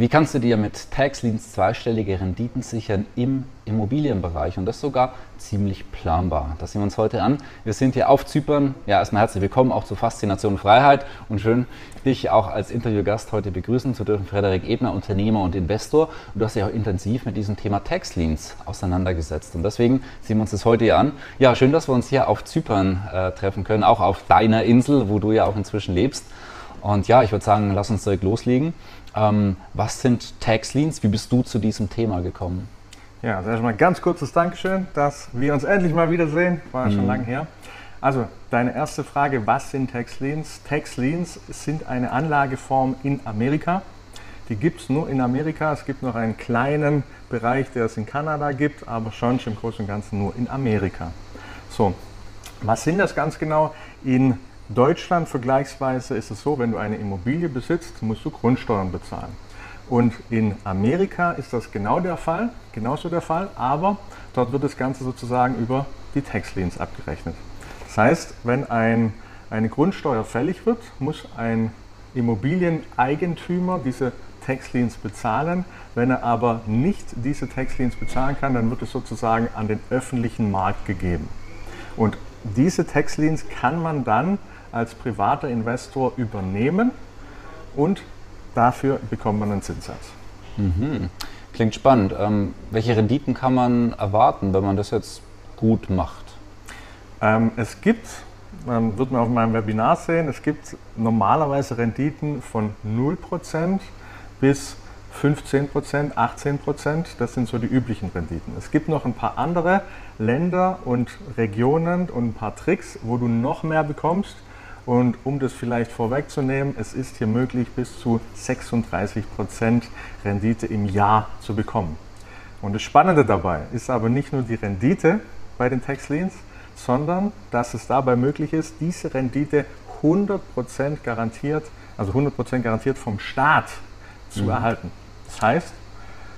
Wie kannst du dir mit Taxleans zweistellige Renditen sichern im Immobilienbereich und das sogar ziemlich planbar? Das sehen wir uns heute an. Wir sind hier auf Zypern. Ja, erstmal herzlich willkommen auch zu Faszination Freiheit und schön, dich auch als Interviewgast heute begrüßen zu dürfen. Frederik Ebner, Unternehmer und Investor. Und du hast dich auch intensiv mit diesem Thema Taxleans auseinandergesetzt und deswegen sehen wir uns das heute hier an. Ja, schön, dass wir uns hier auf Zypern äh, treffen können, auch auf deiner Insel, wo du ja auch inzwischen lebst. Und ja, ich würde sagen, lass uns direkt loslegen. Ähm, was sind Tax Liens? Wie bist du zu diesem Thema gekommen? Ja, also erstmal ganz kurzes Dankeschön, dass wir uns endlich mal wiedersehen. War ja mhm. schon lange her. Also, deine erste Frage, was sind Tax Liens? Tax Liens sind eine Anlageform in Amerika. Die gibt es nur in Amerika. Es gibt noch einen kleinen Bereich, der es in Kanada gibt, aber schon im Großen und Ganzen nur in Amerika. So, was sind das ganz genau? In Deutschland vergleichsweise ist es so, wenn du eine Immobilie besitzt, musst du Grundsteuern bezahlen. Und in Amerika ist das genau der Fall, genauso der Fall, aber dort wird das Ganze sozusagen über die Tax Liens abgerechnet. Das heißt, wenn ein, eine Grundsteuer fällig wird, muss ein Immobilieneigentümer diese Tax Liens bezahlen. Wenn er aber nicht diese Tax Liens bezahlen kann, dann wird es sozusagen an den öffentlichen Markt gegeben. Und diese Tax Liens kann man dann als privater Investor übernehmen und dafür bekommt man einen Zinssatz. Mhm. Klingt spannend. Ähm, welche Renditen kann man erwarten, wenn man das jetzt gut macht? Ähm, es gibt, ähm, wird man auf meinem Webinar sehen, es gibt normalerweise Renditen von 0% bis 15% 18% das sind so die üblichen Renditen. Es gibt noch ein paar andere Länder und Regionen und ein paar Tricks, wo du noch mehr bekommst. Und um das vielleicht vorwegzunehmen, es ist hier möglich, bis zu 36% Rendite im Jahr zu bekommen. Und das Spannende dabei ist aber nicht nur die Rendite bei den Tax Liens, sondern dass es dabei möglich ist, diese Rendite 100% garantiert, also 100% garantiert vom Staat zu mhm. erhalten. Das heißt,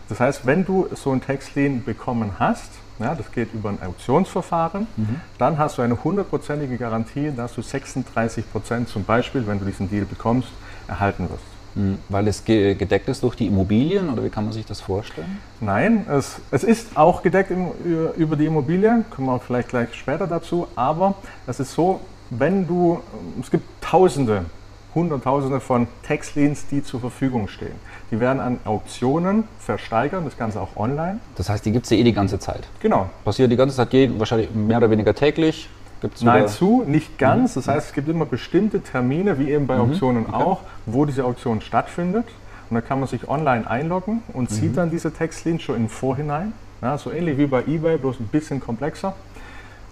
das heißt, wenn du so ein Tax Lien bekommen hast, ja, das geht über ein Auktionsverfahren. Mhm. Dann hast du eine hundertprozentige Garantie, dass du 36 Prozent zum Beispiel, wenn du diesen Deal bekommst, erhalten wirst. Mhm. Weil es gedeckt ist durch die Immobilien oder wie kann man sich das vorstellen? Nein, es, es ist auch gedeckt im, über die Immobilien, kommen wir vielleicht gleich später dazu, aber es ist so, wenn du, es gibt tausende Hunderttausende von Tax-Liens, die zur Verfügung stehen. Die werden an Auktionen versteigert, das Ganze auch online. Das heißt, die gibt es ja eh die ganze Zeit. Genau. Passiert die ganze Zeit, wahrscheinlich mehr oder weniger täglich. Gibt's Nahezu, nicht ganz. Mhm. Das heißt, es gibt immer bestimmte Termine, wie eben bei mhm. Auktionen okay. auch, wo diese Auktion stattfindet. Und da kann man sich online einloggen und mhm. sieht dann diese Textlinks schon im Vorhinein. Ja, so ähnlich wie bei eBay, bloß ein bisschen komplexer.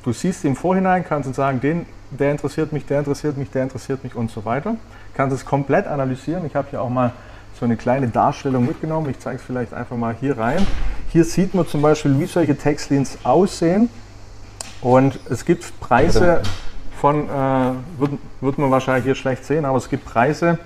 Du siehst im Vorhinein, kannst du sagen, den, der interessiert mich, der interessiert mich, der interessiert mich und so weiter. Kannst es komplett analysieren. Ich habe hier auch mal so eine kleine Darstellung mitgenommen. Ich zeige es vielleicht einfach mal hier rein. Hier sieht man zum Beispiel, wie solche Textlines aussehen. Und es gibt Preise von, äh, wird, wird man wahrscheinlich hier schlecht sehen, aber es gibt Preise,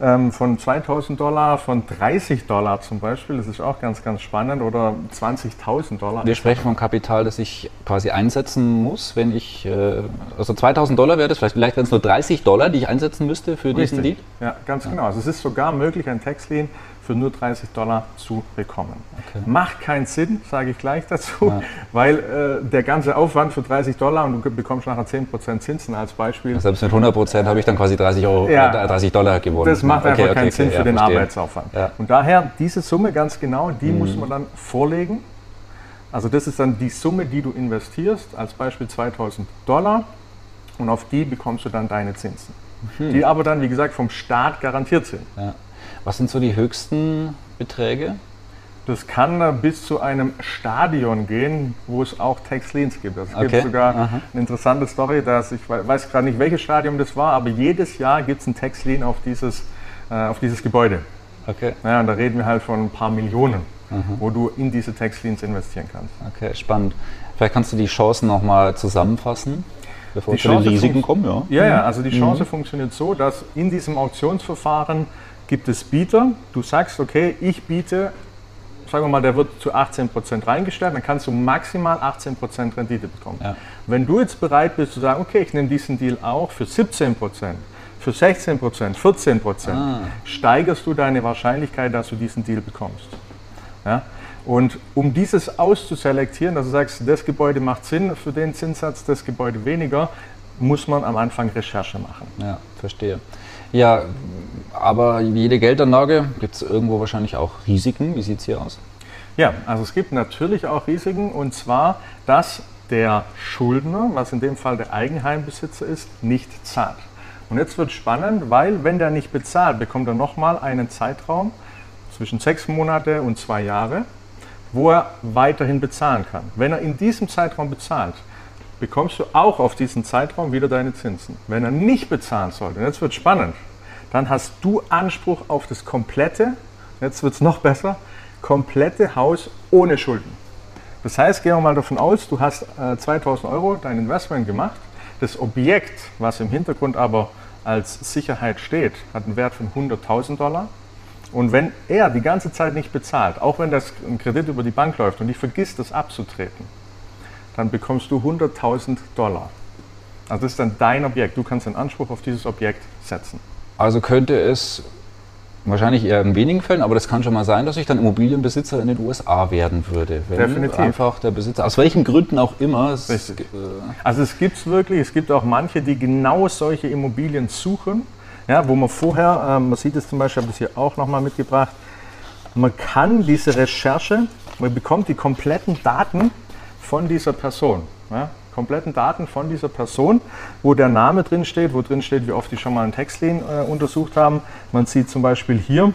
ähm, von 2000 Dollar, von 30 Dollar zum Beispiel, das ist auch ganz, ganz spannend, oder 20.000 Dollar. Wir sprechen vom Kapital, das ich quasi einsetzen muss, wenn ich, äh, also 2000 Dollar wäre das, vielleicht, vielleicht wären es nur 30 Dollar, die ich einsetzen müsste für Richtig. diesen Deal? Ja, ganz ja. genau. Also es ist sogar möglich, ein Tax-Lien für nur 30 Dollar zu bekommen. Okay. Macht keinen Sinn, sage ich gleich dazu, ja. weil äh, der ganze Aufwand für 30 Dollar und du bekommst nachher 10% Zinsen als Beispiel. Selbst mit 100% habe ich dann quasi 30, Euro, ja, 30 äh, Dollar gewonnen. Das macht okay, einfach okay, keinen Sinn für den verstehe. Arbeitsaufwand. Und daher diese Summe ganz genau, die mhm. muss man dann vorlegen. Also das ist dann die Summe, die du investierst, als Beispiel 2000 Dollar und auf die bekommst du dann deine Zinsen. Mhm. Die aber dann, wie gesagt, vom Staat garantiert sind. Ja. Was sind so die höchsten Beträge? Das kann bis zu einem Stadion gehen, wo es auch Tax Liens gibt. Es okay. gibt sogar Aha. eine interessante Story, dass ich weiß gerade nicht, welches Stadion das war, aber jedes Jahr gibt es ein Tax Lien auf dieses, äh, auf dieses Gebäude. Okay. Ja, und da reden wir halt von ein paar Millionen, mhm. wo du in diese Tax-Liens investieren kannst. Okay, spannend. Vielleicht kannst du die Chancen nochmal zusammenfassen, bevor die wir zu den Risiken kommen. Ja, ja, ja also die Chance mhm. funktioniert so, dass in diesem Auktionsverfahren gibt es Bieter. Du sagst, okay, ich biete sagen wir mal, der wird zu 18% reingestellt, dann kannst du maximal 18% Rendite bekommen. Ja. Wenn du jetzt bereit bist zu sagen, okay, ich nehme diesen Deal auch für 17%, für 16%, 14%, ah. steigerst du deine Wahrscheinlichkeit, dass du diesen Deal bekommst. Ja? Und um dieses auszuselektieren, dass du sagst, das Gebäude macht Sinn für den Zinssatz, das Gebäude weniger, muss man am Anfang Recherche machen. Ja, verstehe. Ja, aber jede Geldanlage gibt es irgendwo wahrscheinlich auch Risiken. Wie sieht es hier aus? Ja, also es gibt natürlich auch Risiken und zwar, dass der Schuldner, was in dem Fall der Eigenheimbesitzer ist, nicht zahlt. Und jetzt wird spannend, weil wenn der nicht bezahlt, bekommt er nochmal einen Zeitraum zwischen sechs Monate und zwei Jahre, wo er weiterhin bezahlen kann. Wenn er in diesem Zeitraum bezahlt, bekommst du auch auf diesen Zeitraum wieder deine Zinsen. Wenn er nicht bezahlen sollte, und jetzt wird spannend, dann hast du Anspruch auf das komplette, jetzt wird es noch besser, komplette Haus ohne Schulden. Das heißt, gehen wir mal davon aus, du hast äh, 2000 Euro dein Investment gemacht. Das Objekt, was im Hintergrund aber als Sicherheit steht, hat einen Wert von 100.000 Dollar. Und wenn er die ganze Zeit nicht bezahlt, auch wenn das ein Kredit über die Bank läuft und ich vergisst, das abzutreten, dann bekommst du 100.000 Dollar. Also das ist dann dein Objekt. Du kannst einen Anspruch auf dieses Objekt setzen. Also könnte es wahrscheinlich eher in wenigen Fällen, aber das kann schon mal sein, dass ich dann Immobilienbesitzer in den USA werden würde. Wenn Definitiv. Einfach der Besitzer, aus welchen Gründen auch immer. Es, äh also es gibt es wirklich, es gibt auch manche, die genau solche Immobilien suchen, ja, wo man vorher, äh, man sieht es zum Beispiel, ich habe das hier auch nochmal mitgebracht, man kann diese Recherche, man bekommt die kompletten Daten von dieser Person. Ja? Kompletten Daten von dieser Person, wo der Name drin steht, wo drin steht, wie oft die schon mal einen Textlin äh, untersucht haben. Man sieht zum Beispiel hier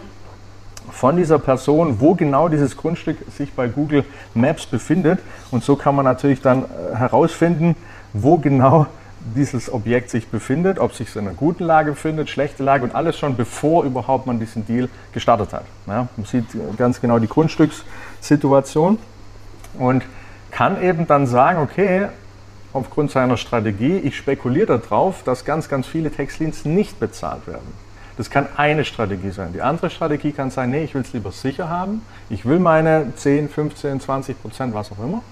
von dieser Person, wo genau dieses Grundstück sich bei Google Maps befindet. Und so kann man natürlich dann äh, herausfinden, wo genau dieses Objekt sich befindet, ob sich in einer guten Lage befindet, schlechte Lage und alles schon bevor überhaupt man diesen Deal gestartet hat. Ja, man sieht ganz genau die Grundstückssituation und kann eben dann sagen, okay, aufgrund seiner Strategie, ich spekuliere darauf, dass ganz, ganz viele Textleans nicht bezahlt werden. Das kann eine Strategie sein. Die andere Strategie kann sein, nee, ich will es lieber sicher haben. Ich will meine 10, 15, 20 Prozent, was auch immer.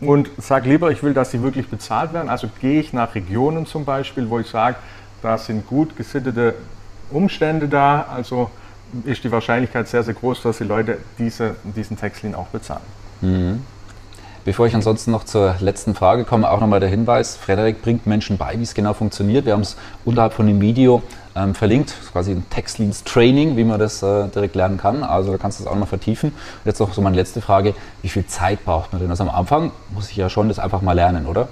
Und sage lieber, ich will, dass sie wirklich bezahlt werden. Also gehe ich nach Regionen zum Beispiel, wo ich sage, da sind gut gesittete Umstände da. Also ist die Wahrscheinlichkeit sehr, sehr groß, dass die Leute diese, diesen Textlin auch bezahlen. Mhm. Bevor ich ansonsten noch zur letzten Frage komme, auch nochmal der Hinweis, Frederik bringt Menschen bei, wie es genau funktioniert. Wir haben es unterhalb von dem Video ähm, verlinkt, quasi ein Textleads Training, wie man das äh, direkt lernen kann. Also da kannst du es auch noch vertiefen. Und jetzt noch so meine letzte Frage, wie viel Zeit braucht man denn? Also am Anfang muss ich ja schon das einfach mal lernen, oder?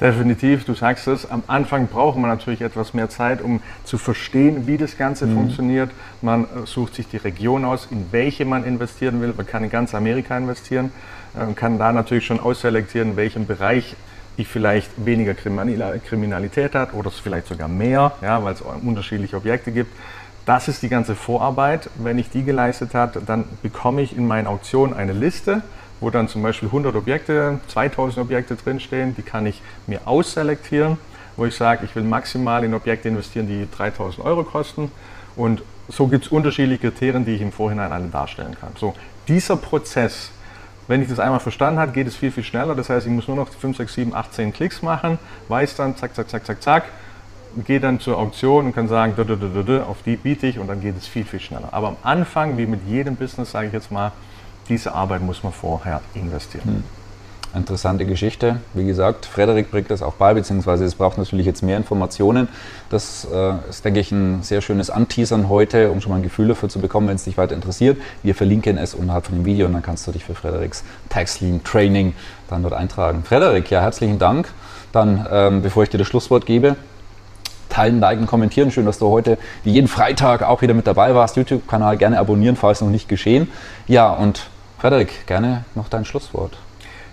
Definitiv, du sagst es, am Anfang braucht man natürlich etwas mehr Zeit, um zu verstehen, wie das Ganze mhm. funktioniert. Man äh, sucht sich die Region aus, in welche man investieren will. Man kann in ganz Amerika investieren und äh, kann da natürlich schon ausselektieren, in welchem Bereich ich vielleicht weniger Kriminalität hat oder es vielleicht sogar mehr, ja, weil es unterschiedliche Objekte gibt. Das ist die ganze Vorarbeit. Wenn ich die geleistet habe, dann bekomme ich in meinen Auktionen eine Liste wo dann zum Beispiel 100 Objekte, 2000 Objekte drinstehen, die kann ich mir ausselektieren, wo ich sage, ich will maximal in Objekte investieren, die 3000 Euro kosten. Und so gibt es unterschiedliche Kriterien, die ich im Vorhinein alle darstellen kann. So, dieser Prozess, wenn ich das einmal verstanden habe, geht es viel, viel schneller. Das heißt, ich muss nur noch 5, 6, 7, 8, 10 Klicks machen, weiß dann, zack, zack, zack, zack, zack, gehe dann zur Auktion und kann sagen, auf die biete ich und dann geht es viel, viel schneller. Aber am Anfang, wie mit jedem Business, sage ich jetzt mal, diese Arbeit muss man vorher investieren. Hm. Interessante Geschichte. Wie gesagt, Frederik bringt das auch bei, beziehungsweise es braucht natürlich jetzt mehr Informationen. Das äh, ist, denke ich, ein sehr schönes Anteasern heute, um schon mal ein Gefühl dafür zu bekommen, wenn es dich weiter interessiert. Wir verlinken es unterhalb von dem Video und dann kannst du dich für Frederiks Taxlean Training dann dort eintragen. Frederik, ja, herzlichen Dank. Dann, ähm, bevor ich dir das Schlusswort gebe, teilen, liken, kommentieren. Schön, dass du heute wie jeden Freitag auch wieder mit dabei warst. YouTube-Kanal gerne abonnieren, falls noch nicht geschehen. Ja, und Frederik, gerne noch dein Schlusswort.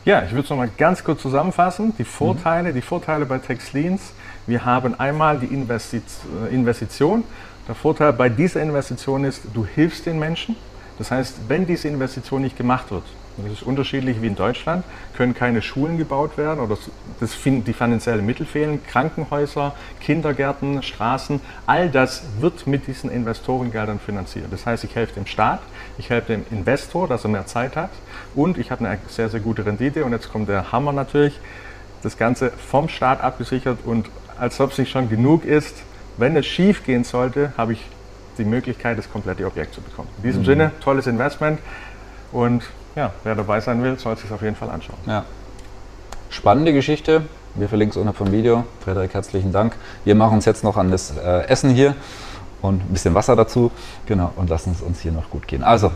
Ja, ich würde es nochmal ganz kurz zusammenfassen. Die Vorteile, mhm. die Vorteile bei TaxLeans. Wir haben einmal die äh, Investition. Der Vorteil bei dieser Investition ist, du hilfst den Menschen. Das heißt, wenn diese Investition nicht gemacht wird, das ist unterschiedlich wie in Deutschland, können keine Schulen gebaut werden oder das, die finanziellen Mittel fehlen, Krankenhäuser, Kindergärten, Straßen, all das wird mit diesen Investorengeldern finanziert. Das heißt, ich helfe dem Staat, ich helfe dem Investor, dass er mehr Zeit hat. Und ich habe eine sehr, sehr gute Rendite. Und jetzt kommt der Hammer natürlich, das Ganze vom Staat abgesichert. Und als ob es nicht schon genug ist, wenn es schief gehen sollte, habe ich die Möglichkeit, das komplette Objekt zu bekommen. In diesem mhm. Sinne, tolles Investment. Und ja, wer dabei sein will, soll es sich auf jeden Fall anschauen. Ja. Spannende Geschichte. Wir verlinken es unter vom Video. Frederik, herzlichen Dank. Wir machen uns jetzt noch an das äh, Essen hier und ein bisschen Wasser dazu. Genau, und lassen es uns hier noch gut gehen. Also.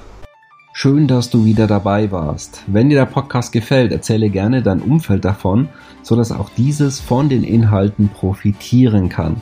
Schön, dass du wieder dabei warst. Wenn dir der Podcast gefällt, erzähle gerne dein Umfeld davon, sodass auch dieses von den Inhalten profitieren kann.